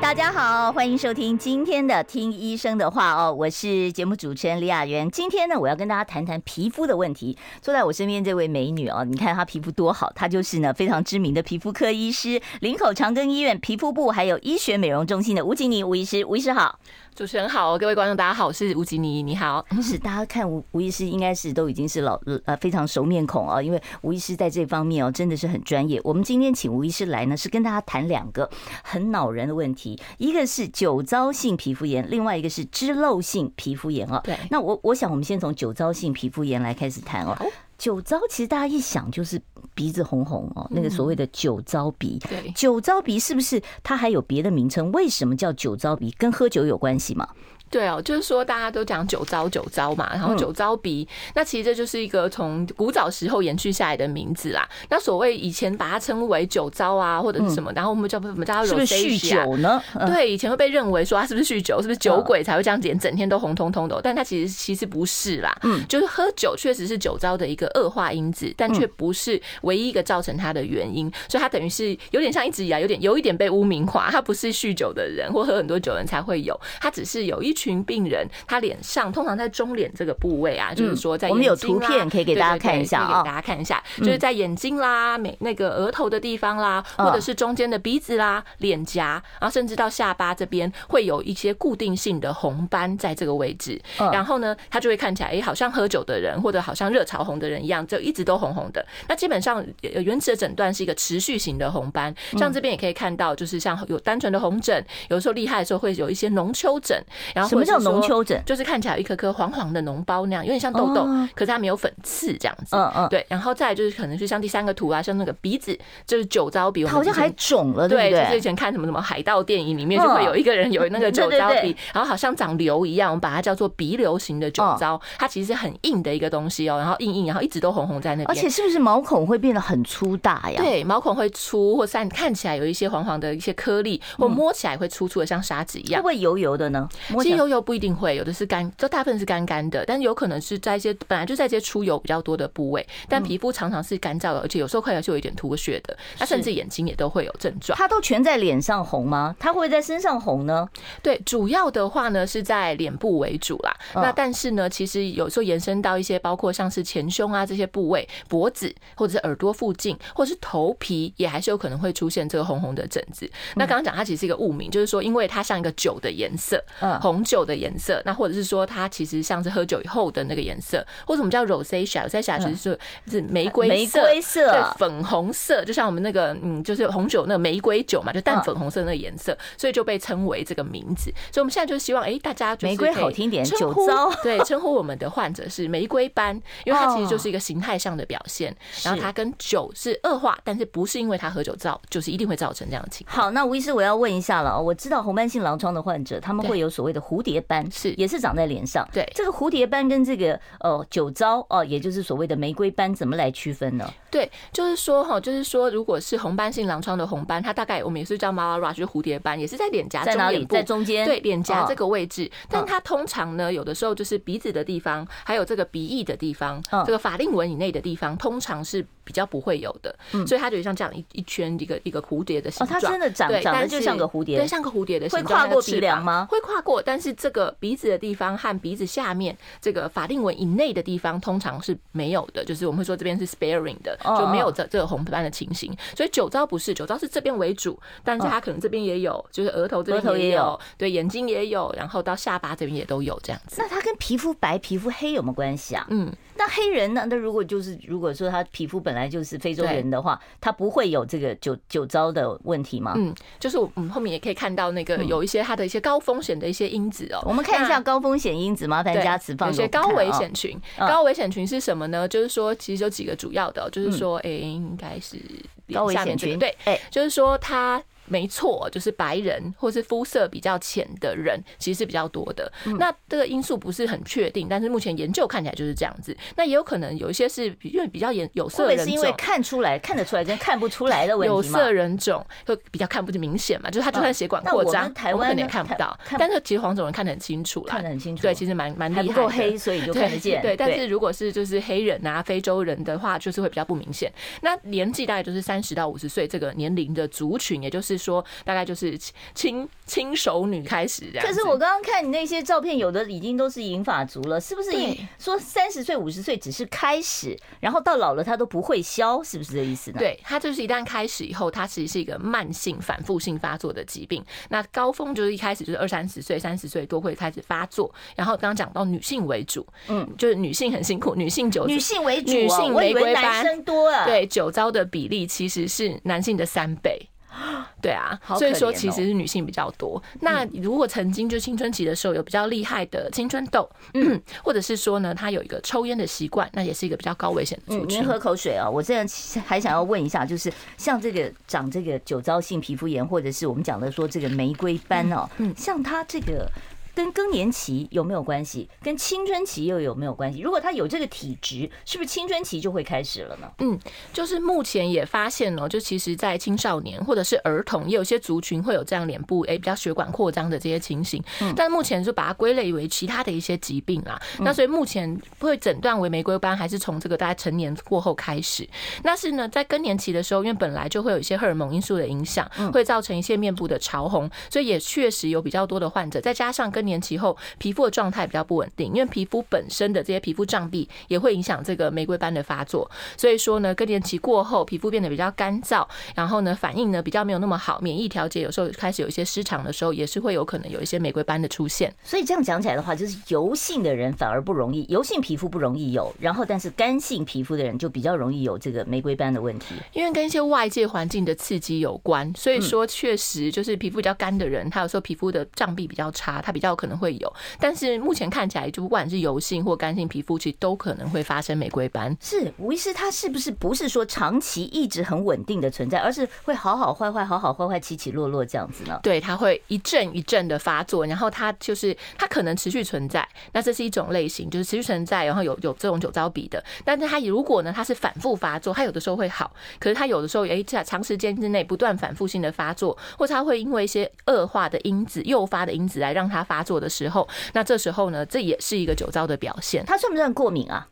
大家好，欢迎收听今天的《听医生的话》哦，我是节目主持人李雅媛。今天呢，我要跟大家谈谈皮肤的问题。坐在我身边这位美女哦，你看她皮肤多好，她就是呢非常知名的皮肤科医师，林口长庚医院皮肤部还有医学美容中心的吴吉妮吴医师，吴医师好。主持人好，各位观众大家好，我是吴吉妮，你好。是大家看吴吴医师应该是都已经是老呃非常熟面孔啊，因为吴医师在这方面哦真的是很专业。我们今天请吴医师来呢，是跟大家谈两个很恼人的问题，一个是酒糟性皮肤炎，另外一个是脂漏性皮肤炎哦。对，那我我想我们先从酒糟性皮肤炎来开始谈哦。酒糟其实大家一想就是鼻子红红哦，那个所谓的酒糟鼻。对，酒糟鼻是不是它还有别的名称？为什么叫酒糟鼻？跟喝酒有关系吗？对哦，就是说大家都讲酒糟酒糟嘛，然后酒糟鼻，嗯、那其实这就是一个从古早时候延续下来的名字啦。那所谓以前把它称为酒糟啊，或者是什么，嗯、然后我们叫我们叫它是不是酗酒呢？嗯、对，以前会被认为说他是不是酗酒，是不是酒鬼才会这样脸整天都红彤彤的？但他其实其实不是啦，嗯，就是喝酒确实是酒糟的一个恶化因子，但却不是唯一一个造成它的原因。所以它等于是有点像一直以来有点有一点被污名化，他不是酗酒的人或喝很多酒的人才会有，他只是有一群。群病人，他脸上通常在中脸这个部位啊，就是说在我们有图片可以给大家看一下，给大家看一下，就是在眼睛啦、美那个额头的地方啦，或者是中间的鼻子啦、脸颊，然后甚至到下巴这边会有一些固定性的红斑在这个位置。然后呢，他就会看起来，哎，好像喝酒的人或者好像热潮红的人一样，就一直都红红的。那基本上原始的诊断是一个持续型的红斑，像这边也可以看到，就是像有单纯的红疹，有时候厉害的时候会有一些脓丘疹，然后。什么叫脓丘疹？就是看起来有一颗颗黄黄的脓包那样，有点像痘痘，可是它没有粉刺这样子。嗯嗯，对。然后再来就是可能是像第三个图啊，像那个鼻子，就是酒糟鼻，好像还肿了，对对？就是以前看什么什么海盗电影里面就会有一个人有那个酒糟鼻，然后好像长瘤一样，我们把它叫做鼻瘤型的酒糟，它其实是很硬的一个东西哦，然后硬硬，然后一直都红红在那边。而且是不是毛孔会变得很粗大呀？对，毛孔会粗或散，看起来有一些黄黄的一些颗粒，或摸起来会粗粗的像沙子一样。会不会油油的呢？其实油油不一定会，有的是干，就大部分是干干的，但有可能是在一些本来就在一些出油比较多的部位，但皮肤常常是干燥的，而且有时候看起来就有一点脱屑的，那甚至眼睛也都会有症状。它都全在脸上红吗？它会在身上红呢？对，主要的话呢是在脸部为主啦。那但是呢，其实有时候延伸到一些包括像是前胸啊这些部位，脖子或者是耳朵附近，或者是头皮，也还是有可能会出现这个红红的疹子。那刚刚讲它其实是一个误名，就是说因为它像一个酒的颜色，红酒的颜色。那或者是说它其实像是喝酒以后的那个颜色，或者我们叫 rosacea，rosacea 其实是是玫瑰玫瑰色，对，粉红色，就像我们那个嗯，就是红酒那个玫瑰酒嘛，就淡粉红色那个颜色，所以就被称为这个名字。所以我们现在就希望，哎，大家玫瑰好听点，酒糟 对，称呼我们的患者是玫瑰斑，因为它其实就是一个形态上的表现，然后它跟酒是恶化，但是不是因为它喝酒造，就是一定会造成这样的情况。好，那吴医师我要问一下了，我知道红斑性狼疮的患者他们会有所谓的蝴蝶斑。是，也是长在脸上。对，这个蝴蝶斑跟这个呃酒糟哦，也就是所谓的玫瑰斑，怎么来区分呢？对，就是说哈，就是说，如果是红斑性狼疮的红斑，它大概我们也是叫 Malarach 就是蝴蝶斑，也是在脸颊在哪里？在中间，对，脸颊这个位置。但它通常呢，有的时候就是鼻子的地方，还有这个鼻翼的地方，这个法令纹以内的地方，通常是比较不会有的。所以它就像这样一一圈一个一个蝴蝶的形状。哦，它真的长长得就像个蝴蝶，对，像个蝴蝶的形状。会跨过鼻梁吗？会跨过，但是这个。鼻子的地方和鼻子下面这个法令纹以内的地方通常是没有的，就是我们会说这边是 sparing 的，就没有这这个红斑的情形。所以酒糟不是，酒糟是这边为主，但是它可能这边也有，就是额头这边也有，对，眼睛也有，然后到下巴这边也都有这样子。那它跟皮肤白、皮肤黑有没有关系啊？嗯。那黑人呢？那如果就是如果说他皮肤本来就是非洲人的话，他不会有这个酒酒糟的问题吗？嗯，就是我们后面也可以看到那个有一些他的一些高风险的一些因子哦。我们看一下高风险因子，麻烦加持放。有些高危险群，高危险群是什么呢？就是说其实有几个主要的，就是说，哎，应该是高危险群，对，哎，就是说他。没错，就是白人或是肤色比较浅的人，其实是比较多的。那这个因素不是很确定，但是目前研究看起来就是这样子。那也有可能有一些是因为比较颜有色人种，是因为看出来看得出来跟看不出来的问题。有色人种会比较看不明显嘛，就是他就算血管扩张，台湾可能也看不到。但是其实黄种人看得很清楚了，看得很清楚。对，其实蛮蛮厉害的。不够黑，所以就看得见。对，但是如果是就是黑人啊、非洲人的话，就是会比较不明显。那年纪大概就是三十到五十岁这个年龄的族群，也就是说大概就是轻轻熟女开始这样。可是我刚刚看你那些照片，有的已经都是银发族了，是不是？说三十岁、五十岁只是开始，然后到老了他都不会消，是不是这意思呢？对，它就是一旦开始以后，它其实是一个慢性、反复性发作的疾病。那高峰就是一开始就是二三十岁、三十岁都会开始发作，然后刚刚讲到女性为主，嗯，就是女性很辛苦，女性酒，女性为主，女性玫瑰斑多啊，对，酒糟的比例其实是男性的三倍。对啊，所以说其实是女性比较多。那如果曾经就青春期的时候有比较厉害的青春痘，嗯，或者是说呢，她有一个抽烟的习惯，那也是一个比较高危险的族群。您喝口水啊，我这样还想要问一下，就是像这个长这个酒糟性皮肤炎，或者是我们讲的说这个玫瑰斑哦，嗯，像它这个。跟更年期有没有关系？跟青春期又有没有关系？如果他有这个体质，是不是青春期就会开始了呢？嗯，就是目前也发现哦，就其实，在青少年或者是儿童，也有些族群会有这样脸部诶比较血管扩张的这些情形。嗯，但目前就把它归类为其他的一些疾病啦。那所以目前会诊断为玫瑰斑，还是从这个大概成年过后开始。那是呢，在更年期的时候，因为本来就会有一些荷尔蒙因素的影响，会造成一些面部的潮红，所以也确实有比较多的患者，再加上跟更年期后，皮肤的状态比较不稳定，因为皮肤本身的这些皮肤障壁也会影响这个玫瑰斑的发作。所以说呢，更年期过后，皮肤变得比较干燥，然后呢，反应呢比较没有那么好，免疫调节有时候开始有一些失常的时候，也是会有可能有一些玫瑰斑的出现。所以这样讲起来的话，就是油性的人反而不容易，油性皮肤不容易有，然后但是干性皮肤的人就比较容易有这个玫瑰斑的问题，因为跟一些外界环境的刺激有关。所以说，确实就是皮肤比较干的人，他有时候皮肤的障壁比较差，他比较可能会。有，但是目前看起来，就不管是油性或干性皮肤，其实都可能会发生玫瑰斑。是吴医师，他是不是不是说长期一直很稳定的存在，而是会好好坏坏、好好坏坏、起起落落这样子呢？对，它会一阵一阵的发作，然后它就是它可能持续存在，那这是一种类型，就是持续存在，然后有有这种酒糟鼻的。但是它如果呢，它是反复发作，它有的时候会好，可是它有的时候哎，在长时间之内不断反复性的发作，或者他会因为一些恶化的因子、诱发的因子来让它发作的时候。那这时候呢，这也是一个酒糟的表现。它算不算过敏啊？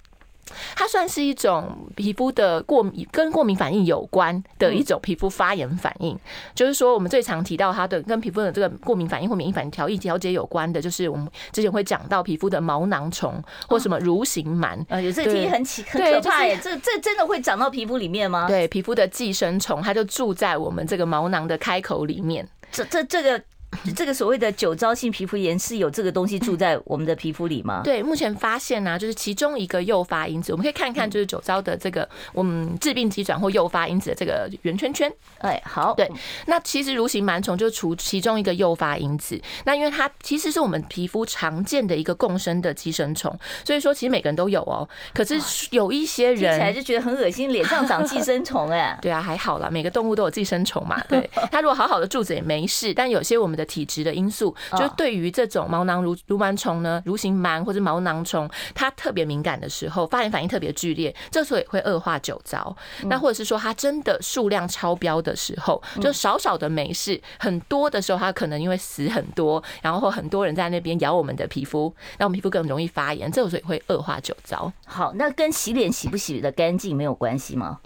它算是一种皮肤的过敏，跟过敏反应有关的一种皮肤发炎反应。就是说，我们最常提到它的跟皮肤的这个过敏反应或免疫反应调异调节有关的，就是我们之前会讲到皮肤的毛囊虫或什么蠕形螨。呃，有这题很奇很可怕耶，这这真的会长到皮肤里面吗？对，皮肤的寄生虫，它就住在我们这个毛囊的开口里面。这这这个。这个所谓的酒糟性皮肤炎是有这个东西住在我们的皮肤里吗？对，目前发现呢、啊，就是其中一个诱发因子，我们可以看看，就是酒糟的这个我们致病机转或诱发因子的这个圆圈圈。哎，好，对，那其实蠕形螨虫就除其中一个诱发因子，那因为它其实是我们皮肤常见的一个共生的寄生虫，所以说其实每个人都有哦。可是有一些人 听起来就觉得很恶心，脸上长寄生虫哎。对啊，还好啦，每个动物都有寄生虫嘛。对，它如果好好的住着也没事，但有些我们的。体质的因素，就对于这种毛囊蠕蠕螨虫呢，蠕形螨或者毛囊虫，它特别敏感的时候，发炎反应特别剧烈，这时候也会恶化酒糟。那或者是说，它真的数量超标的时候，就少少的没事，很多的时候，它可能因为死很多，然后很多人在那边咬我们的皮肤，让我们皮肤更容易发炎，这时候也会恶化酒糟。好，那跟洗脸洗不洗的干净没有关系吗？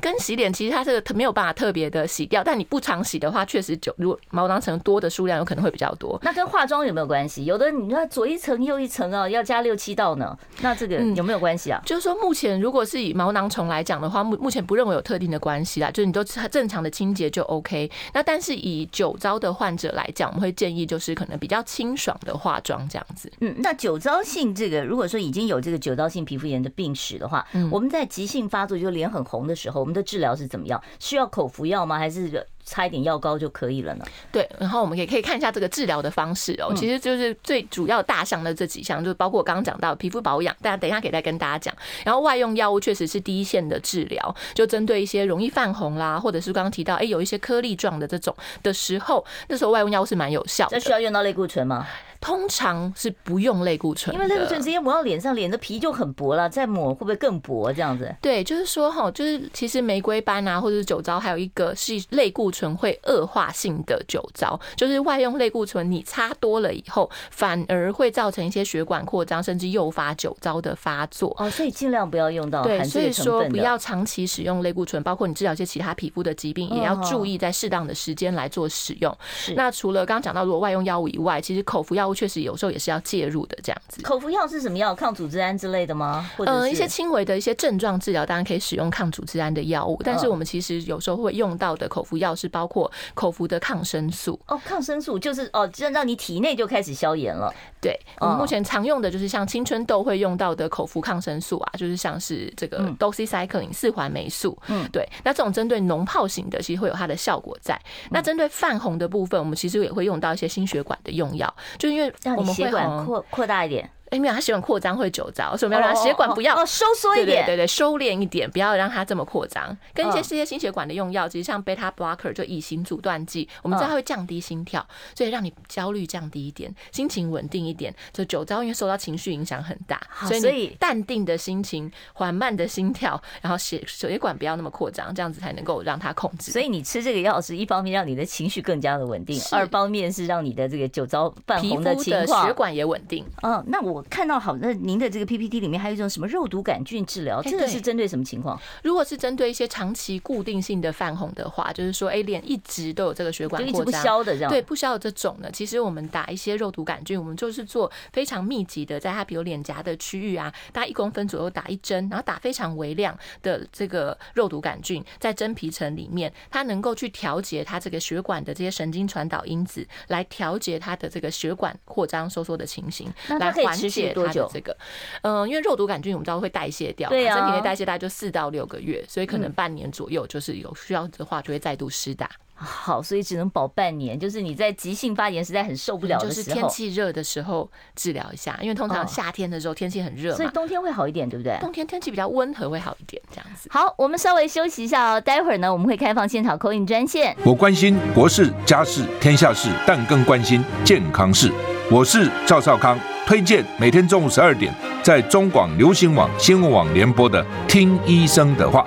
跟洗脸其实它这个没有办法特别的洗掉，但你不常洗的话，确实酒如果毛囊层多的数量有可能会比较多，那跟化妆有没有关系？有的你说左一层右一层啊，要加六七道呢，那这个有没有关系啊？就是说目前如果是以毛囊虫来讲的话，目目前不认为有特定的关系啦，就是你都正常的清洁就 OK。那但是以酒糟的患者来讲，我们会建议就是可能比较清爽的化妆这样子。嗯，那酒糟性这个如果说已经有这个酒糟性皮肤炎的病史的话，我们在急性发作就脸很红的时候，我们的治疗是怎么样？需要口服药吗？还是？擦一点药膏就可以了呢？对，然后我们也可以看一下这个治疗的方式哦。其实就是最主要大项的这几项，就包括我刚刚讲到皮肤保养，大家等一下可以再跟大家讲。然后外用药物确实是第一线的治疗，就针对一些容易泛红啦，或者是刚刚提到哎有一些颗粒状的这种的时候，那时候外用药物是蛮有效。这需要用到类固醇吗？通常是不用类固醇，因为类固醇直接抹到脸上，脸的皮就很薄了，再抹会不会更薄？这样子？对，就是说哈，就是其实玫瑰斑啊，或者是酒糟，还有一个是类固醇会恶化性的酒糟，就是外用类固醇，你擦多了以后，反而会造成一些血管扩张，甚至诱发酒糟的发作。哦，所以尽量不要用到。对，所以说不要长期使用类固醇，包括你治疗一些其他皮肤的疾病，也要注意在适当的时间来做使用。是。那除了刚刚讲到如果外用药物以外，其实口服药物确实有时候也是要介入的，这样子。口服药是什么药？抗组织胺之类的吗？或者嗯，一些轻微的一些症状治疗，当然可以使用抗组织胺的药物。但是我们其实有时候会用到的口服药是包括口服的抗生素。哦，抗生素就是哦，让让你体内就开始消炎了。对，我们目前常用的就是像青春痘会用到的口服抗生素啊，就是像是这个 doxycycline 四环霉素。嗯，对。那这种针对脓泡型的，其实会有它的效果在。那针对泛红的部分，我们其实也会用到一些心血管的用药，就因为我们血管扩扩大一点。哎，没有，他血管扩张会久糟，所以我们要让血管不要收缩一点，对对对，收敛一点，不要让它这么扩张。跟一些这些心血管的用药，其实像贝塔 blocker 就乙型阻断剂，我们知道它会降低心跳，所以让你焦虑降低一点，心情稳定一点。就酒糟因为受到情绪影响很大，所以你淡定的心情、缓慢的心跳，然后血血管不要那么扩张，这样子才能够让它控制。所以你吃这个药是一方面让你的情绪更加的稳定，二方面是让你的这个酒糟泛红的情况，血管也稳定。嗯，那我看到好那。您的这个 PPT 里面还有一种什么肉毒杆菌治疗？这个是针对什么情况？如果是针对一些长期固定性的泛红的话，就是说，哎，脸一直都有这个血管扩张，不消的这样。对，不消的这种呢，其实我们打一些肉毒杆菌，我们就是做非常密集的，在它比如脸颊的区域啊，大概一公分左右打一针，然后打非常微量的这个肉毒杆菌在真皮层里面，它能够去调节它这个血管的这些神经传导因子，来调节它的这个血管扩张收缩的情形，来缓解它的这个。嗯，因为肉毒杆菌我们知道会代谢掉，对啊，身体内代谢大概就四到六个月，所以可能半年左右，就是有需要的话就会再度施打。好，所以只能保半年，就是你在急性发炎实在很受不了的时候，就是天气热的时候治疗一下，因为通常夏天的时候天气很热，所以冬天会好一点，对不对？冬天天气比较温和会好一点，这样子。好，我们稍微休息一下哦，待会儿呢我们会开放现场 call in 专线。我关心国事、家事、天下事，但更关心健康事。我是赵少康，推荐每天中午十二点在中广流行网新闻网联播的《听医生的话》。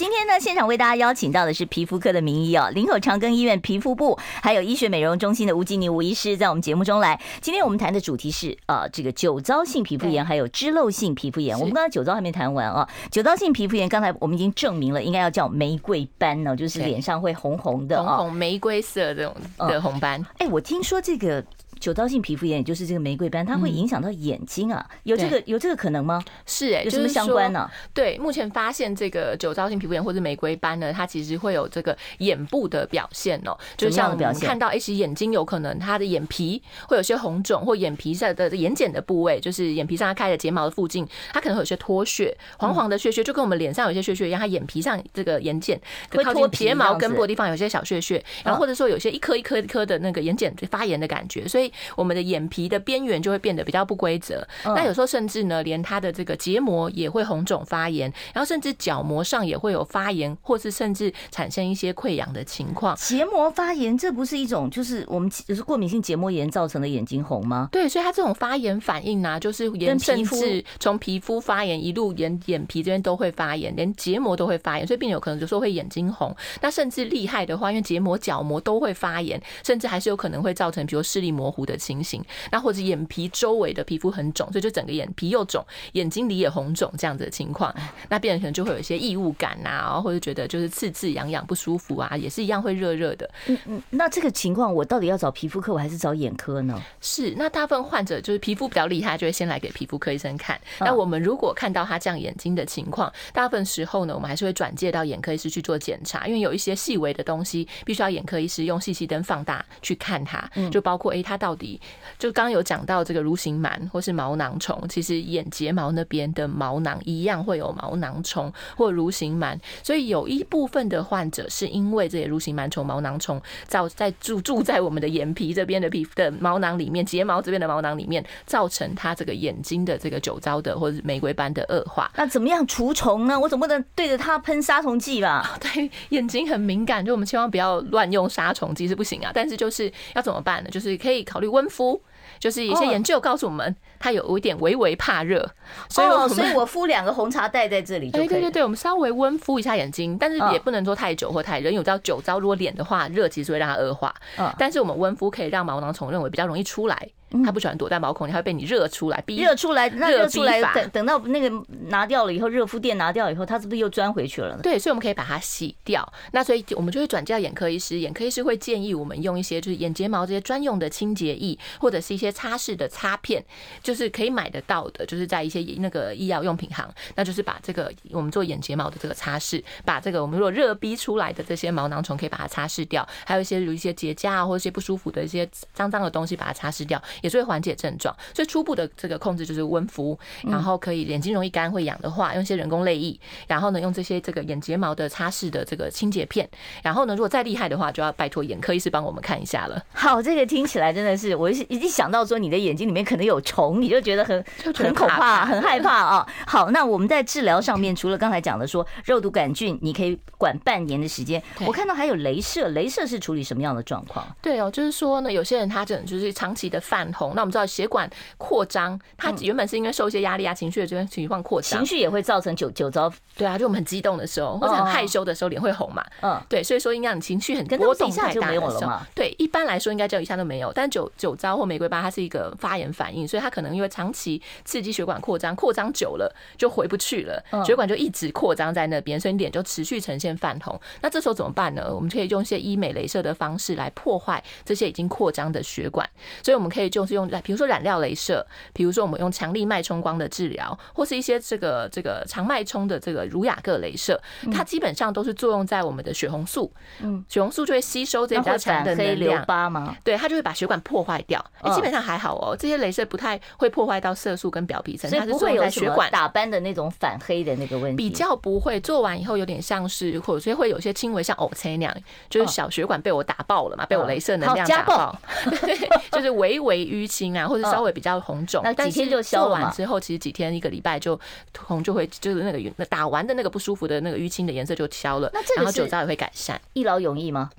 今天呢，现场为大家邀请到的是皮肤科的名医哦，林口长庚医院皮肤部还有医学美容中心的吴吉妮吴医师在我们节目中来。今天我们谈的主题是啊，这个酒糟性皮肤炎还有脂漏性皮肤炎。我们刚才酒糟还没谈完啊，酒糟性皮肤炎刚才我们已经证明了，应该要叫玫瑰斑呢，就是脸上会红红的，红红玫瑰色这种的红斑。哎，我听说这个。酒糟性皮肤炎，也就是这个玫瑰斑，它会影响到眼睛啊？有这个有这个可能吗？是哎，有什么相关呢？对，目前发现这个酒糟性皮肤炎或者玫瑰斑呢，它其实会有这个眼部的表现哦，就像我们看到，其实眼睛有可能它的眼皮会有些红肿，或眼皮上的眼睑的部位，就是眼皮上它开的睫毛的附近，它可能会有些脱屑，黄黄的屑屑，就跟我们脸上有些屑屑一样，它眼皮上这个眼睑会靠近睫毛根部的地方有些小屑屑，然后或者说有些一颗一颗一颗的那个眼睑发炎的感觉，所以。我们的眼皮的边缘就会变得比较不规则，那有时候甚至呢，连它的这个结膜也会红肿发炎，然后甚至角膜上也会有发炎，或是甚至产生一些溃疡的情况。结膜发炎，这不是一种就是我们就是过敏性结膜炎造成的眼睛红吗？对，所以它这种发炎反应呢，就是炎甚至从皮肤发炎一路眼眼皮这边都会发炎，连结膜都会发炎，所以病人有可能就说会眼睛红。那甚至厉害的话，因为结膜、角膜都会发炎，甚至还是有可能会造成比如视力模糊。糊的情形，那或者眼皮周围的皮肤很肿，所以就整个眼皮又肿，眼睛里也红肿这样子的情况，那病人可能就会有一些异物感啊，或者觉得就是刺刺痒痒不舒服啊，也是一样会热热的。嗯嗯，那这个情况我到底要找皮肤科，我还是找眼科呢？是，那大部分患者就是皮肤比较厉害，就会先来给皮肤科医生看。那我们如果看到他这样眼睛的情况，大部分时候呢，我们还是会转介到眼科医师去做检查，因为有一些细微的东西，必须要眼科医师用细细灯放大去看它，就包括诶，他到底就刚刚有讲到这个蠕形螨或是毛囊虫，其实眼睫毛那边的毛囊一样会有毛囊虫或蠕形螨，所以有一部分的患者是因为这些蠕形螨虫、毛囊虫造在住住在我们的眼皮这边的皮肤的毛囊里面，睫毛这边的毛囊里面，造成他这个眼睛的这个酒糟的或者是玫瑰斑的恶化。那怎么样除虫呢？我总不能对着它喷杀虫剂吧？对，眼睛很敏感，就我们千万不要乱用杀虫剂是不行啊。但是就是要怎么办呢？就是可以考虑温敷。就是一些研究告诉我们，它有一点微微怕热，所以我所以我敷两个红茶袋在这里就可以。对对对，我们稍微温敷一下眼睛，但是也不能说太久或太热。有到酒糟，如果脸的话，热其实会让它恶化。嗯，但是我们温敷可以让毛囊虫认为比较容易出来。它不喜欢躲在毛孔里，它会被你热出来，逼热出来，那热出来，等等到那个拿掉了以后，热敷垫拿掉以后，它是不是又钻回去了呢？对，所以我们可以把它洗掉。那所以我们就会转介到眼科医师，眼科医师会建议我们用一些就是眼睫毛这些专用的清洁液，或者是一些擦拭的擦片，就是可以买得到的，就是在一些那个医药用品行，那就是把这个我们做眼睫毛的这个擦拭，把这个我们如果热逼出来的这些毛囊虫可以把它擦拭掉，还有一些有一些结痂啊或者一些不舒服的一些脏脏的东西把它擦拭掉，也是会缓解症状。所以初步的这个控制就是温敷，然后可以眼睛容易干会痒的话，用一些人工泪液，然后呢用这些这个眼睫毛的擦拭的这个清洁片，然后呢如果再厉害的话，就要拜托眼科医师帮我们看一下了。好，这个听起来真的是，我一一想到说你的眼睛里面可能有虫，你就觉得很很可怕，很害怕啊。好，那我们在治疗上面，除了刚才讲的说肉毒杆菌，你可以管半年的时间，我看到还有镭射，镭射是处理什么样的状况？对哦，就是说呢，有些人他这种就是长期的泛红，那我们知道血管扩张，它原本是因为受一些压力啊、情绪的这些情况扩张，情绪也会造成酒酒糟。对啊，就我们很激动的时候，或者很害羞的时候，脸会红嘛。嗯，对，所以说应该你情绪很波动太大的时候，对，一般来说应该就一下都没有。但酒酒糟或玫瑰斑，它是一个发炎反应，所以它可能因为长期刺激血管扩张，扩张久了就回不去了，血管就一直扩张在那边，所以脸就持续呈现泛红。那这时候怎么办呢？我们可以用一些医美镭射的方式来破坏这些已经扩张的血管，所以我们可以就是用，比如说染料镭射。比如说，我们用强力脉冲光的治疗，或是一些这个这个长脉冲的这个儒雅各镭射，它基本上都是作用在我们的血红素。嗯，血红素就会吸收这些比较强的能量。对，它就会把血管破坏掉。基本上还好哦，这些镭射不太会破坏到色素跟表皮层，它是作用在血管打斑的那种反黑的那个问题。比较不会做完以后有点像是，或者会有些轻微像偶切那样，就是小血管被我打爆了嘛，被我镭射能量打爆，就是微微淤青啊，或者稍微比较红肿。那几天就消完之后，其实几天一个礼拜就红就会就是那个打完的那个不舒服的那个淤青的颜色就消了，然后酒糟也会改善，一劳永逸吗？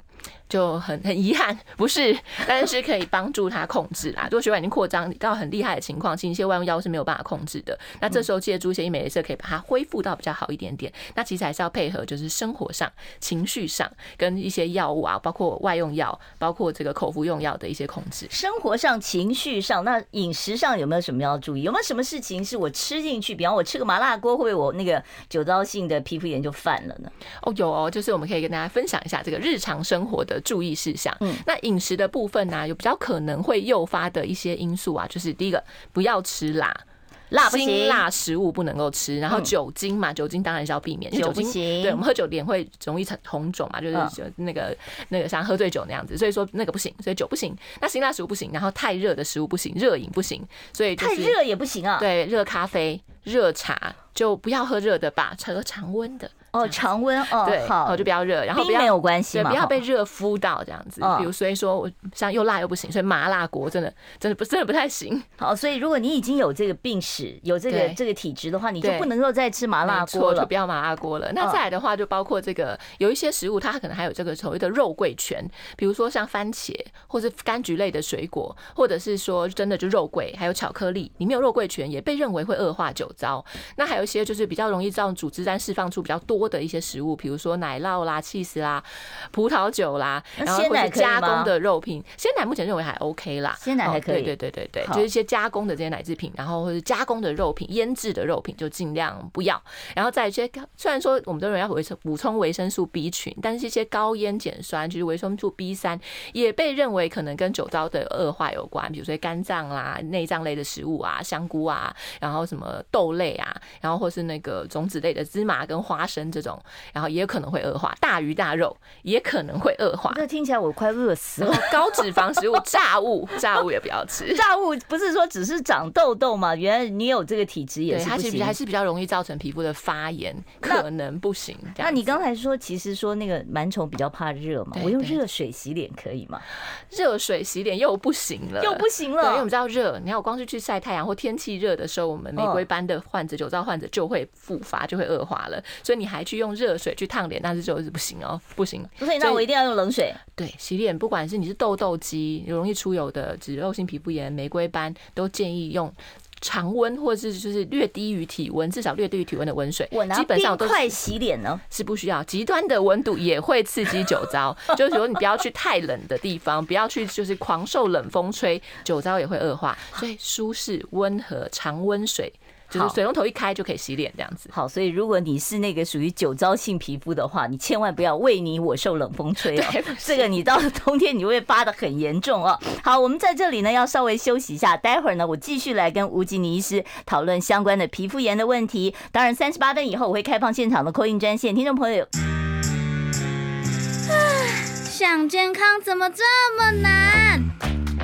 就很很遗憾，不是，但是可以帮助他控制啦。如果血管已经扩张到很厉害的情况，其实一些外用药物是没有办法控制的。那这时候借助一些医美镭射，可以把它恢复到比较好一点点。那其实还是要配合，就是生活上、情绪上跟一些药物啊，包括外用药，包括这个口服用药的一些控制。生活上、情绪上，那饮食上有没有什么要注意？有没有什么事情是我吃进去，比方我吃个麻辣锅，会不会我那个酒糟性的皮肤炎就犯了呢？哦，有哦，就是我们可以跟大家分享一下这个日常生活的注意事项。嗯，那饮食的部分呢，有比较可能会诱发的一些因素啊，就是第一个，不要吃辣，辣不行，辛辣食物不能够吃。然后酒精嘛，酒精当然是要避免，酒精，对我们喝酒脸会容易成红肿嘛，就是那个那个像喝醉酒那样子，所以说那个不行，所以酒不行。那辛辣食物不行，然后太热的食物不行，热饮不行，所以太热也不行啊。对，热咖啡、热茶就不要喝热的吧，喝常温的。哦，常温哦，对，好，就不要热，然后不要没有关系对，不要被热敷到这样子。比如所以说我像又辣又不行，所以麻辣锅真的真的不真的不太行。好，所以如果你已经有这个病史，有这个这个体质的话，你就不能够再吃麻辣锅了，就不要麻辣锅了。那再来的话，就包括这个有一些食物，它可能还有这个所谓的肉桂醛，比如说像番茄或是柑橘类的水果，或者是说真的就肉桂，还有巧克力里面有肉桂醛，也被认为会恶化酒酒糟。那还有一些就是比较容易造成组织胺释放出比较多的一些食物，比如说奶酪啦、起司啦、葡萄酒啦，然后或者加工的肉品。鲜奶目前认为还 OK 啦，鲜奶还可以。对对对对对，就是一些加工的这些奶制品，然后或者加工的肉品、腌制的肉品就尽量不要。然后再一些，虽然说我们都有人要维生补充维生素 B 群，但是一些高烟碱酸，就是维生素 B 三，也被认为可能跟酒糟的恶化有关。比如说肝脏啦、内脏类的食物啊、香菇啊，然后什么豆类啊，然后或是那个种子类的芝麻跟花生这种，然后也可能会恶化。大鱼大肉也可能会恶化。那听起来我快饿死了。高脂肪食物、炸物、炸物也不要吃。炸物不是说只是长痘痘吗？原来你有这个体质也是。它其实还是比较容易造成皮肤的发炎，可能不行。那你刚才说，其实说那个螨虫比较怕热嘛，我用热水洗脸可以吗？热水洗脸又不行了，又不行了。对，因为我们知道热，你看我光是去晒太阳或天气热的时候，我们玫瑰斑的患者、酒糟患者就会复发，就会恶化了。所以你还去用热水去烫脸，那是就是不行哦，不行。所以那我一定要用冷水。对，洗脸不管是你是痘痘肌、容易出油的脂漏性皮肤炎、玫瑰斑，都建议用。常温或者是就是略低于体温，至少略低于体温的温水，基本上都快洗脸呢是不需要。极端的温度也会刺激酒糟，就是说你不要去太冷的地方，不要去就是狂受冷风吹，酒糟也会恶化。所以舒适温和常温水。就是水龙头一开就可以洗脸这样子。好，所以如果你是那个属于酒糟性皮肤的话，你千万不要为你我受冷风吹哦。这个你到了冬天你会发的很严重哦。好，我们在这里呢要稍微休息一下，待会儿呢我继续来跟吴吉尼医师讨论相关的皮肤炎的问题。当然，三十八分以后我会开放现场的 call in 专线，听众朋友。想健康怎么这么难？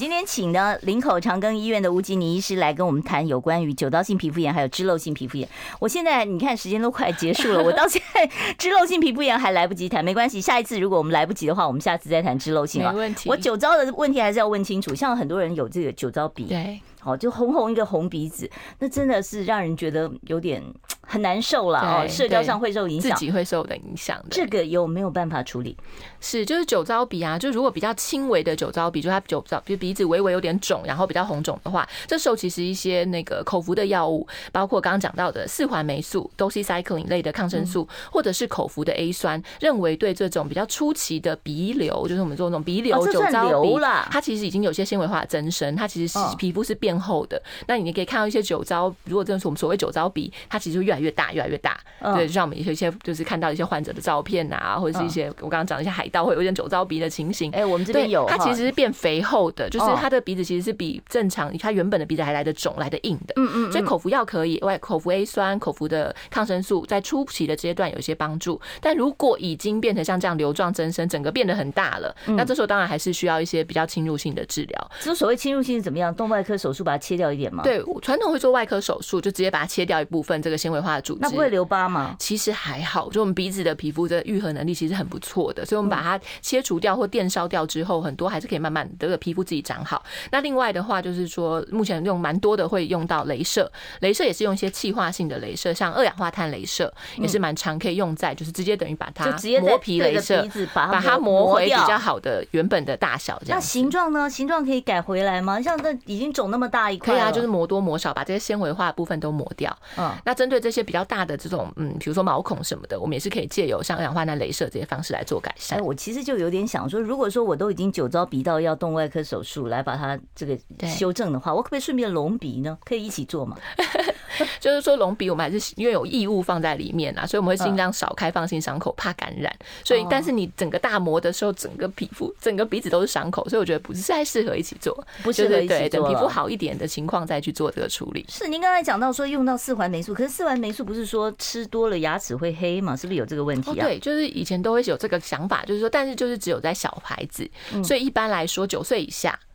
今天请呢林口长庚医院的吴吉妮医师来跟我们谈有关于酒糟性皮肤炎还有脂漏性皮肤炎。我现在你看时间都快结束了，我到现在 脂漏性皮肤炎还来不及谈，没关系，下一次如果我们来不及的话，我们下次再谈脂漏性啊。没问题。我酒糟的问题还是要问清楚，像很多人有这个酒糟鼻，对，好就红红一个红鼻子，那真的是让人觉得有点很难受了哦，社交上会受影响，自己会受的影响的。这个有没有办法处理？是，就是酒糟鼻啊，就如果比较轻微的酒糟鼻，就它酒糟，就鼻子微微有点肿，然后比较红肿的话，这时候其实一些那个口服的药物，包括刚刚讲到的四环霉素、doxycycline 类的抗生素，或者是口服的 A 酸，认为对这种比较初期的鼻瘤，就是我们说那种鼻瘤、酒糟鼻，它其实已经有些纤维化增生，它其实是皮肤是变厚的。那你可以看到一些酒糟，如果真的是我们所谓酒糟鼻，它其实就越来越大，越来越大。对，就像我们有一些就是看到一些患者的照片啊，或者是一些我刚刚讲的一些海。盗会有点酒糟鼻的情形，哎，我们这边有，它其实是变肥厚的，就是它的鼻子其实是比正常它原本的鼻子还来的肿、来的硬的，嗯嗯，所以口服药可以，外口服 A 酸、口服的抗生素在初期的阶段有一些帮助，但如果已经变成像这样瘤状增生，整个变得很大了，那这时候当然还是需要一些比较侵入性的治疗。这所谓侵入性是怎么样？动脉科手术把它切掉一点吗？对，传统会做外科手术，就直接把它切掉一部分这个纤维化的组织，那不会留疤吗？其实还好，就我们鼻子的皮肤的愈合能力其实很不错的，所以我们把它切除掉或电烧掉之后，很多还是可以慢慢这个皮肤自己长好。那另外的话，就是说目前用蛮多的会用到镭射，镭射也是用一些气化性的镭射，像二氧化碳镭射也是蛮常可以用在，就是直接等于把它磨皮镭射，把它磨回比较好的原本的大小。这样。那形状呢？形状可以改回来吗？像这已经肿那么大一块，可以啊，就是磨多磨少，把这些纤维化的部分都磨掉。嗯，那针对这些比较大的这种，嗯，比如说毛孔什么的，我们也是可以借由像二氧化碳镭射这些方式来做改善。哎，我其实就有点。想说，如果说我都已经酒糟鼻到要动外科手术来把它这个修正的话，我可不可以顺便隆鼻呢？可以一起做吗？就是说隆鼻，我们还是因为有异物放在里面啊，所以我们会尽量少开放性伤口，怕感染。所以，但是你整个大磨的时候，整个皮肤、整个鼻子都是伤口，所以我觉得不是太适合一起做，不适合一起做。对，等皮肤好一点的情况再去做这个处理。是您刚才讲到说用到四环霉素，可是四环霉素不是说吃多了牙齿会黑吗？是不是有这个问题啊？对，就是以前都会有这个想法，就是说，但是就是只有在小孩子，所以一般来说九岁以下。嗯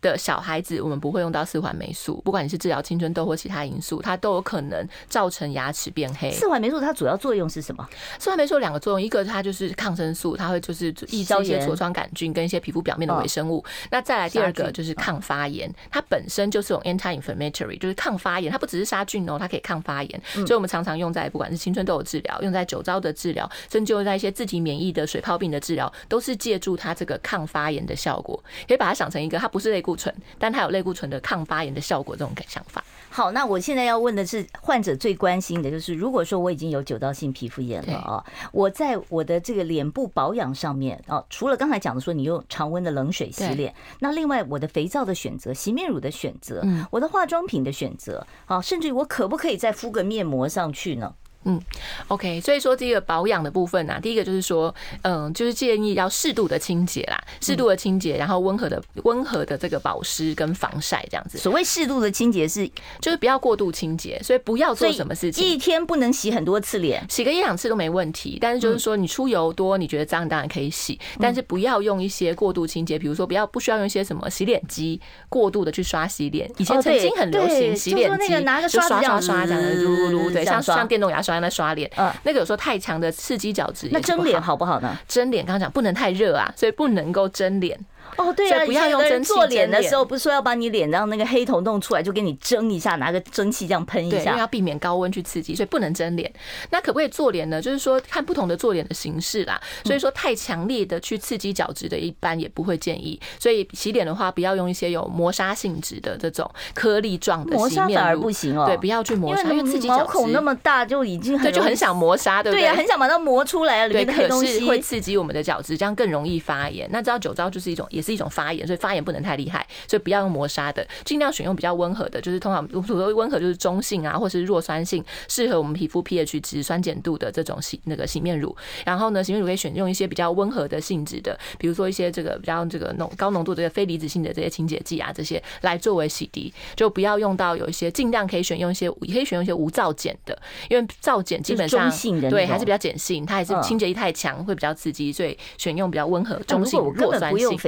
的小孩子，我们不会用到四环霉素，不管你是治疗青春痘或其他因素，它都有可能造成牙齿变黑。四环霉素它主要作用是什么？四环霉素有两个作用，一个它就是抗生素，它会就是抑制一些痤疮杆菌跟一些皮肤表面的微生物。那再来第二个就是抗发炎，它本身就是有 anti-inflammatory，就是抗发炎，它不只是杀菌哦，它可以抗发炎。所以我们常常用在不管是青春痘的治疗，用在酒糟的治疗，甚至用在一些自体免疫的水泡病的治疗，都是借助它这个抗发炎的效果。可以把它想成一个，它不是类固醇，但它有类固醇的抗发炎的效果，这种想法。好，那我现在要问的是，患者最关心的就是，如果说我已经有酒糟性皮肤炎了啊，我在我的这个脸部保养上面啊，除了刚才讲的说你用常温的冷水洗脸，那另外我的肥皂的选择、洗面乳的选择、我的化妆品的选择，啊，甚至于我可不可以再敷个面膜上去呢？嗯，OK，所以说这个保养的部分啊，第一个就是说，嗯，就是建议要适度的清洁啦，适度的清洁，然后温和的温和的这个保湿跟防晒这样子。所谓适度的清洁是，就是不要过度清洁，所以不要做什么事情，一天不能洗很多次脸，洗个一两次都没问题。但是就是说，你出油多，你觉得脏，当然可以洗，但是不要用一些过度清洁，比如说不要不需要用一些什么洗脸机过度的去刷洗脸。以前曾经很流行洗脸机，就刷刷刷这样子，噜噜噜，对，像像电动牙刷。在刷脸，嗯，那个有时候太强的刺激角质，那蒸脸好不好呢？蒸脸刚刚讲不能太热啊，所以不能够蒸脸。哦，对啊，不要用蒸汽做脸的时候，不是说要把你脸让那个黑头弄出来，就给你蒸一下，拿个蒸汽这样喷一下，对，因为要避免高温去刺激，所以不能蒸脸。那可不可以做脸呢？就是说看不同的做脸的形式啦。所以说太强烈的去刺激角质的，一般也不会建议。所以洗脸的话，不要用一些有磨砂性质的这种颗粒状的洗面乳，磨砂反而不行哦。对，不要去磨砂，因为刺激角质。毛孔那么大，就已经很对，就很想磨砂，对不对？对呀，很想把它磨出来，里面的黑东西会刺激我们的角质，这样更容易发炎。那知道酒糟就是一种，也是一种发炎，所以。发炎不能太厉害，所以不要用磨砂的，尽量选用比较温和的，就是通常所谓温和就是中性啊，或是弱酸性，适合我们皮肤 pH 值酸碱度的这种洗那个洗面乳。然后呢，洗面乳可以选用一些比较温和的性质的，比如说一些这个比较这个浓高浓度的非离子性的这些清洁剂啊，这些来作为洗涤，就不要用到有一些尽量可以选用一些，也可以选用一些无皂碱的，因为皂碱基本上对还是比较碱性，它还是清洁力太强会比较刺激，所以选用比较温和中性弱酸性。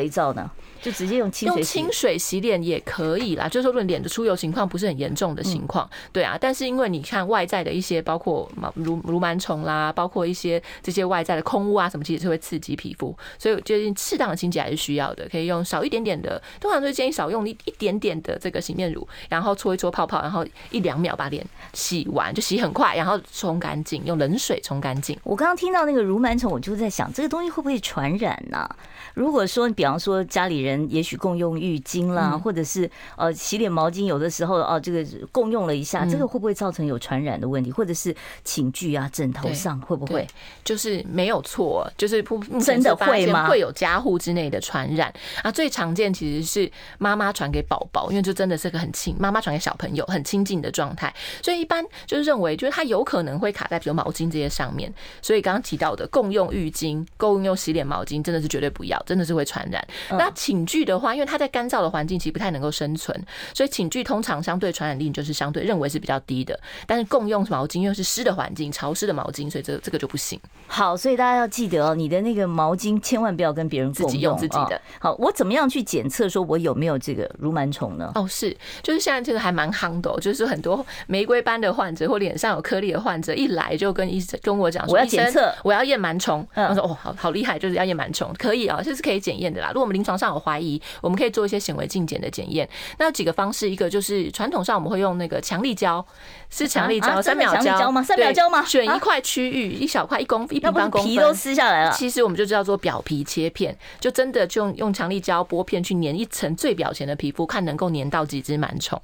就直接用清水洗，用清水洗脸也可以啦。就是说，如果脸的出油情况不是很严重的情况，对啊。但是因为你看外在的一些，包括芦芦螨虫啦，包括一些这些外在的空污啊什么，其实是会刺激皮肤。所以我觉得适当的清洁还是需要的。可以用少一点点的，通常都是建议少用一一点点的这个洗面乳，然后搓一搓泡泡，然后一两秒把脸洗完，就洗很快，然后冲干净，用冷水冲干净。我刚刚听到那个如螨虫，我就在想，这个东西会不会传染呢？如果说，比方说家里人也许共用浴巾啦，或者是呃洗脸毛巾，有的时候哦这个共用了一下，这个会不会造成有传染的问题？或者是寝具啊枕头上会不会？就是没有错，就是真的会吗？会有家户之内的传染啊。最常见其实是妈妈传给宝宝，因为这真的是个很亲，妈妈传给小朋友很亲近的状态，所以一般就是认为就是它有可能会卡在比如毛巾这些上面。所以刚刚提到的共用浴巾、共用洗脸毛巾，真的是绝对不要。真的是会传染。那寝具的话，因为它在干燥的环境其实不太能够生存，所以寝具通常相对传染力就是相对认为是比较低的。但是共用毛巾又是湿的环境，潮湿的毛巾，所以这这个就不行。好，所以大家要记得哦，你的那个毛巾千万不要跟别人自己用自己的。好，我怎么样去检测说我有没有这个芦螨虫呢？哦，是，就是现在这个还蛮夯的，就是很多玫瑰斑的患者或脸上有颗粒的患者，一来就跟医生跟我讲，我要检测，我要验螨虫。我说哦，好好厉害，就是要验螨虫，可以啊，这是可以检验的啦。如果我们临床上有怀疑，我们可以做一些显微镜检的检验。那有几个方式，一个就是传统上我们会用那个强力胶，是强力胶，三秒胶吗？三秒胶吗？选一块区域，一小块，一公一平方公分，皮都撕下来了。其实我们就叫做表皮切片，就真的就用用强力胶拨片去粘一层最表层的皮肤，看能够粘到几只螨虫。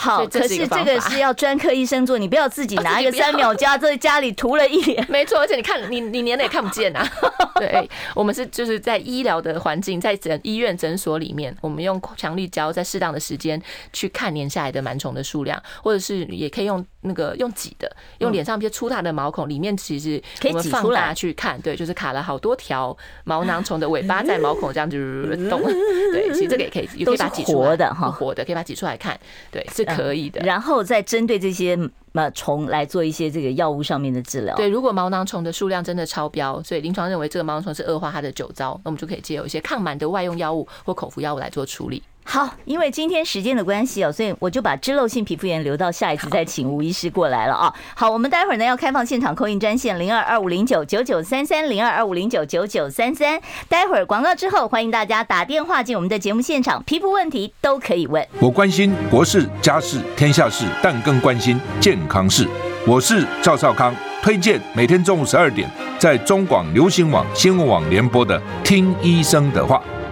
好，可是这个是要专科医生做，你不要自己 拿一个三秒胶在家里涂了一脸。没错，而且你看，你你粘的也看不见啊。对，我们是就是在医疗的环境，在诊医院诊所里面，我们用强力胶在适当的时间去看粘下来的螨虫的数量，或者是也可以用那个用挤的，用脸上一些粗大的毛孔，里面其实我们放大去看，对，就是卡了好多条毛囊虫的尾巴在毛孔这样 子动。对，其实这个也可以，也可以把它挤出来的哈，活的可以把它挤出来看，对，是。可以的，然后再针对这些呃虫来做一些这个药物上面的治疗。对，如果毛囊虫的数量真的超标，所以临床认为这个毛囊虫是恶化它的酒糟，那我们就可以借由一些抗螨的外用药物或口服药物来做处理。好，因为今天时间的关系哦，所以我就把脂漏性皮肤炎留到下一次再请吴医师过来了啊。好，我们待会儿呢要开放现场 call in 专线零二二五零九九九三三零二二五零九九九三三。待会儿广告之后，欢迎大家打电话进我们的节目现场，皮肤问题都可以问。我关心国事、家事、天下事，但更关心健康事。我是赵少康，推荐每天中午十二点在中广流行网、新闻网联播的《听医生的话》。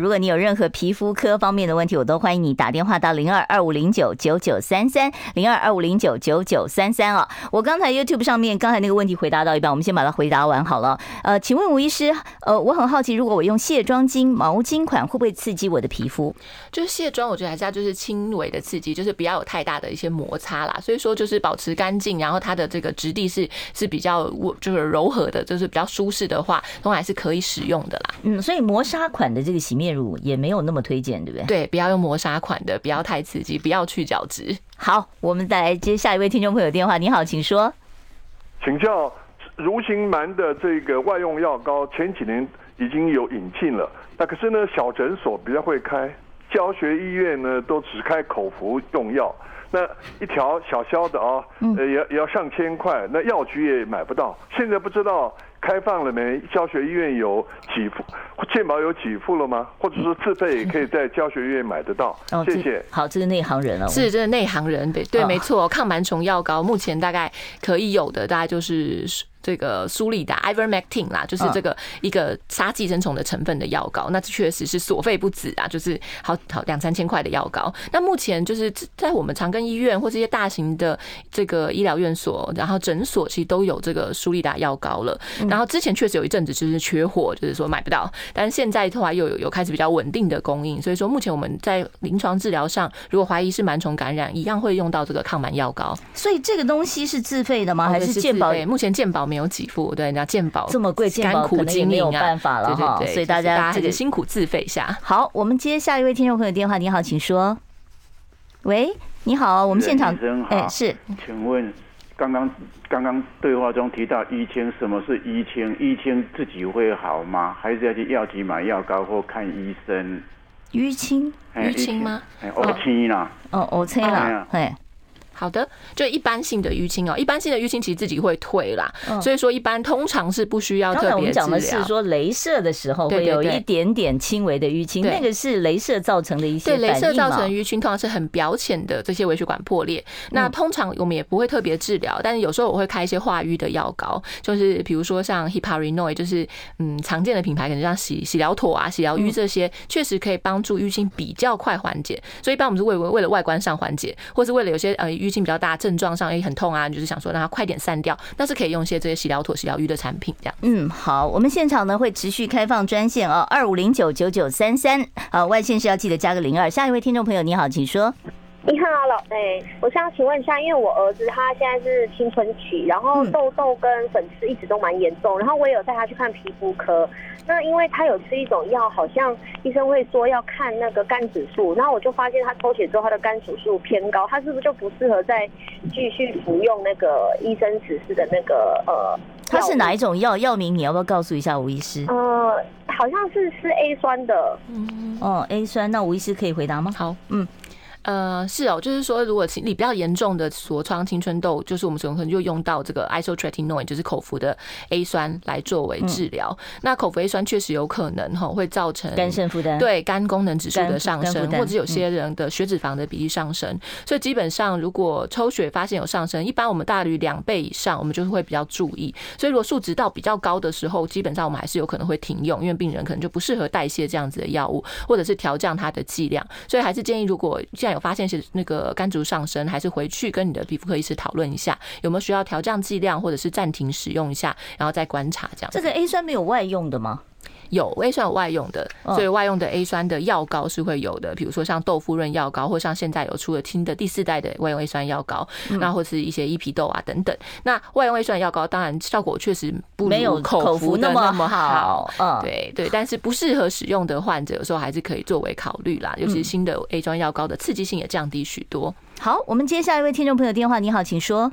如果你有任何皮肤科方面的问题，我都欢迎你打电话到零二二五零九九九三三零二二五零九九九三三哦。我刚才 YouTube 上面刚才那个问题回答到一半，我们先把它回答完好了。呃，请问吴医师，呃，我很好奇，如果我用卸妆巾、毛巾款，会不会刺激我的皮肤？就是卸妆，我觉得还是要就是轻微的刺激，就是不要有太大的一些摩擦啦。所以说就是保持干净，然后它的这个质地是是比较就是柔和的，就是比较舒适的话，都还是可以使用的啦。嗯，所以磨砂款的这个洗面乳也没有那么推荐，对不对？对，不要用磨砂款的，不要太刺激，不要去角质。好，我们再来接下一位听众朋友电话。你好，请说。请教如形满的这个外用药膏，前几年已经有引进了，那可是呢，小诊所比较会开，教学医院呢都只开口服用药。那一条小小的啊，呃，也也要上千块，那药局也买不到。现在不知道开放了没？教学医院有几副，健保有几副了吗？或者说自费也可以在教学医院买得到？谢谢。好，这是内行人哦。是，这是内行人，对对，没错。抗螨虫药膏目前大概可以有的，大概就是。这个苏利达 Ivermectin 啦，就是这个一个杀寄生虫的成分的药膏，那确实是所费不止啊，就是好好两三千块的药膏。那目前就是在我们长庚医院或这些大型的这个医疗院所，然后诊所其实都有这个苏利达药膏了。然后之前确实有一阵子就是缺货，就是说买不到，但是现在的话又有有开始比较稳定的供应，所以说目前我们在临床治疗上，如果怀疑是螨虫感染，一样会用到这个抗螨药膏。所以这个东西是自费的吗？还是健保？目前健保。没有给付，对，人家健保这么贵，健保可能也没有办法了哈。对对对，所以大家这个辛苦自费一下。好，我们接下一位听众朋友电话。你好，请说。喂，你好，我们现场哎是，请问刚刚刚刚对话中提到淤青，什么是淤青？淤青自己会好吗？还是要去药局买药膏或看医生？淤青？淤青吗？哦青啦。哦，淤青啦，嘿。好的，就一般性的淤青哦，一般性的淤青其实自己会退啦，所以说一般通常是不需要特别治疗。刚才我们讲的是说，镭射的时候会有一点点轻微的淤青，那个是镭射造成的一些。对，镭射造成淤青通常是很表浅的这些微血管破裂，那通常我们也不会特别治疗，但是有时候我会开一些化瘀的药膏，就是比如说像 Heparinoid，就是嗯常见的品牌，可能像洗洗疗妥啊、洗疗瘀这些，确实可以帮助淤青比较快缓解。所以一般我们是为为了外观上缓解，或是为了有些呃淤。淤青比较大，症状上也很痛啊，你就是想说让它快点散掉，那是可以用一些这些洗疗妥、洗疗浴的产品这样。嗯，好，我们现场呢会持续开放专线哦，二五零九九九三三，好，外线是要记得加个零二。下一位听众朋友你好，请说。你好，老哎，我想请问一下，因为我儿子他现在是青春期，然后痘痘跟粉刺一直都蛮严重，然后我也有带他去看皮肤科。那因为他有吃一种药，好像医生会说要看那个肝指数，然后我就发现他抽血之后他的肝指数偏高，他是不是就不适合再继续服用那个医生指示的那个呃？他是哪一种药？药名你要不要告诉一下吴医师？呃，好像是是 A 酸的。嗯哦，A 酸，那吴医师可以回答吗？好，嗯。呃，是哦，就是说，如果你比较严重的痤疮、青春痘，就是我们可能就用到这个 isotretinoin，就是口服的 A 酸来作为治疗。嗯、那口服 A 酸确实有可能哈会造成肝肾负担，对肝功能指数的上升，或者有些人的血脂肪的比例上升。嗯、所以基本上，如果抽血发现有上升，一般我们大于两倍以上，我们就是会比较注意。所以如果数值到比较高的时候，基本上我们还是有可能会停用，因为病人可能就不适合代谢这样子的药物，或者是调降它的剂量。所以还是建议，如果既有发现是那个。个肝指上升，还是回去跟你的皮肤科医师讨论一下，有没有需要调降剂量，或者是暂停使用一下，然后再观察这样。这个 A 酸没有外用的吗？有 A 酸有外用的，所以外用的 A 酸的药膏是会有的，比如说像豆腐润药膏，或像现在有出了新的第四代的外用 A 酸药膏，那或是一些伊皮豆啊等等。那外用 A 酸药膏当然效果确实不没有口服的那么好，嗯，对对，但是不适合使用的患者有时候还是可以作为考虑啦，尤其是新的 A 酸药膏的刺激性也降低许多。好，我们接下一位听众朋友电话，你好，请说。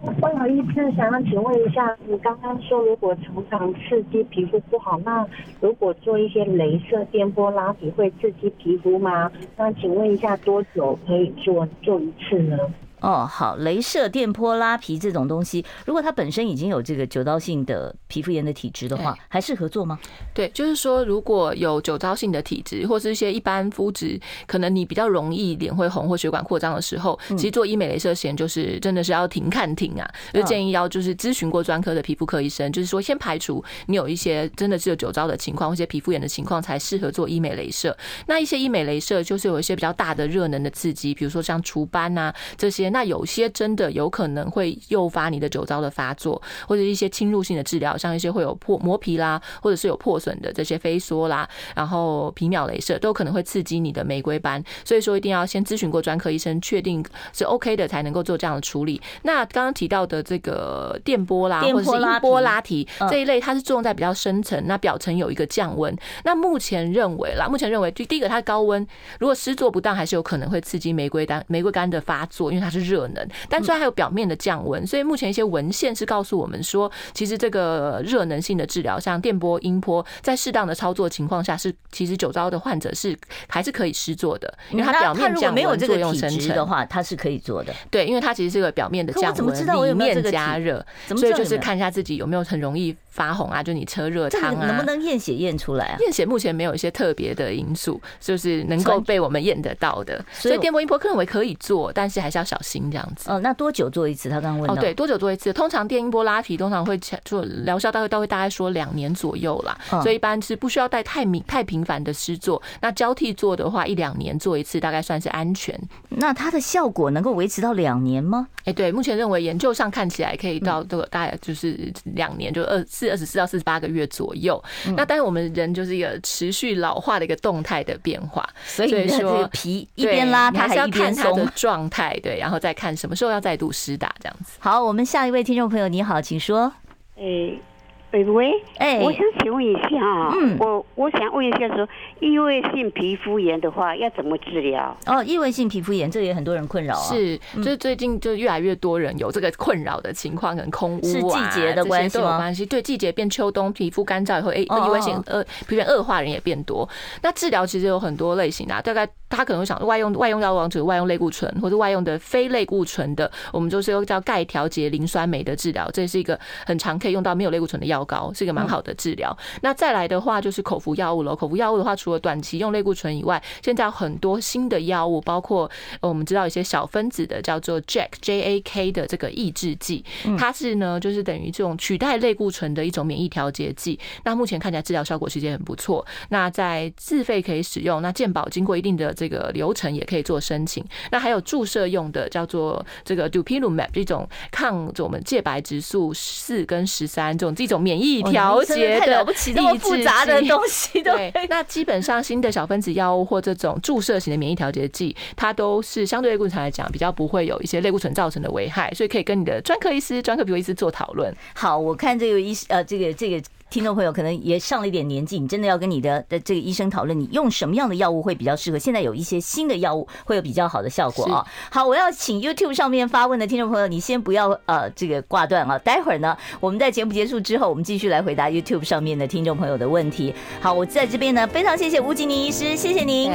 不好意思，想要请问一下，你刚刚说如果常常刺激皮肤不好，那如果做一些镭射电波拉皮会刺激皮肤吗？那请问一下，多久可以做做一次呢？哦，好，镭射电波拉皮这种东西，如果他本身已经有这个酒糟性的皮肤炎的体质的话，还适合做吗？对，就是说，如果有酒糟性的体质，或是一些一般肤质，可能你比较容易脸会红或血管扩张的时候，其实做医美镭射前就是真的是要停看停啊，就建议要就是咨询过专科的皮肤科医生，就是说先排除你有一些真的是有酒糟的情况或些皮肤炎的情况，才适合做医美镭射。那一些医美镭射就是有一些比较大的热能的刺激，比如说像除斑啊这些。那有些真的有可能会诱发你的酒糟的发作，或者一些侵入性的治疗，像一些会有破磨皮啦，或者是有破损的这些飞梭啦，然后皮秒镭射都可能会刺激你的玫瑰斑，所以说一定要先咨询过专科医生，确定是 OK 的才能够做这样的处理。那刚刚提到的这个电波啦，或者是音波拉提这一类，它是作用在比较深层，那表层有一个降温。那目前认为啦，目前认为就第一个它高温，如果施作不当，还是有可能会刺激玫瑰单玫瑰干的发作，因为它是热。能，但虽然还有表面的降温，所以目前一些文献是告诉我们说，其实这个热能性的治疗，像电波、音波，在适当的操作情况下，是其实酒糟的患者是还是可以施做的，因为它表面降温作用生成的话，它是可以做的。对，因为它其实是个表面的降温，里面加热，所以就是看一下自己有没有很容易发红啊，就你车热烫啊，能不能验血验出来啊？验血目前没有一些特别的因素，就是能够被我们验得到的，所以电波、音波可能可以做，但是还是要小心这样子。哦，那多久做一次？他刚刚问到。哦，对，多久做一次？通常电音波拉皮通常会做疗效，大概都会大概说两年左右啦。所以一般是不需要带太频太频繁的施作。那交替做的话，一两年做一次，大概算是安全。那它的效果能够维持到两年吗？哎，对，目前认为研究上看起来可以到这个大概就是两年，就二四二十四到四十八个月左右。那但是我们人就是一个持续老化的一个动态的变化，所以说皮一边拉它还是要看它的状态，对，然后再看。什么时候要再度施打这样子？好，我们下一位听众朋友，你好，请说。诶。喂喂，哎，我想请问一下啊，嗯，我我想问一下说，异位性皮肤炎的话要怎么治疗？哦，异位性皮肤炎这也很多人困扰啊，是，就是最近就越来越多人有这个困扰的情况，可能空污啊，是季节的关系都有关系。对，季节变秋冬，皮肤干燥以后，哎，异位性呃皮肤恶化人也变多。那治疗其实有很多类型的，大概他可能会想外用外用药物，或者外用类固醇，或者外用的非类固醇的，我们就是用叫钙调节磷酸酶的治疗，这是一个很常可以用到没有类固醇的药膏，是一个蛮好的治疗，那再来的话就是口服药物了。口服药物的话，除了短期用类固醇以外，现在有很多新的药物，包括我们知道一些小分子的叫做 JAK J A K 的这个抑制剂，它是呢就是等于这种取代类固醇的一种免疫调节剂。那目前看起来治疗效果其实也很不错。那在自费可以使用，那健保经过一定的这个流程也可以做申请。那还有注射用的叫做这个 Dupilumab 这种抗我们介白质素四跟十三这种这种免疫调。太了不起，这么复杂的 东西都对。那基本上新的小分子药物或这种注射型的免疫调节剂，它都是相对类固醇来讲比较不会有一些类固醇造成的危害，所以可以跟你的专科医师、专科皮肤医师做讨论。好，我看这个医呃，这个这个。听众朋友可能也上了一点年纪，你真的要跟你的的这个医生讨论，你用什么样的药物会比较适合？现在有一些新的药物会有比较好的效果啊。好，我要请 YouTube 上面发问的听众朋友，你先不要呃这个挂断啊，待会儿呢，我们在节目结束之后，我们继续来回答 YouTube 上面的听众朋友的问题。好，我在这边呢，非常谢谢吴吉宁医师，谢谢您。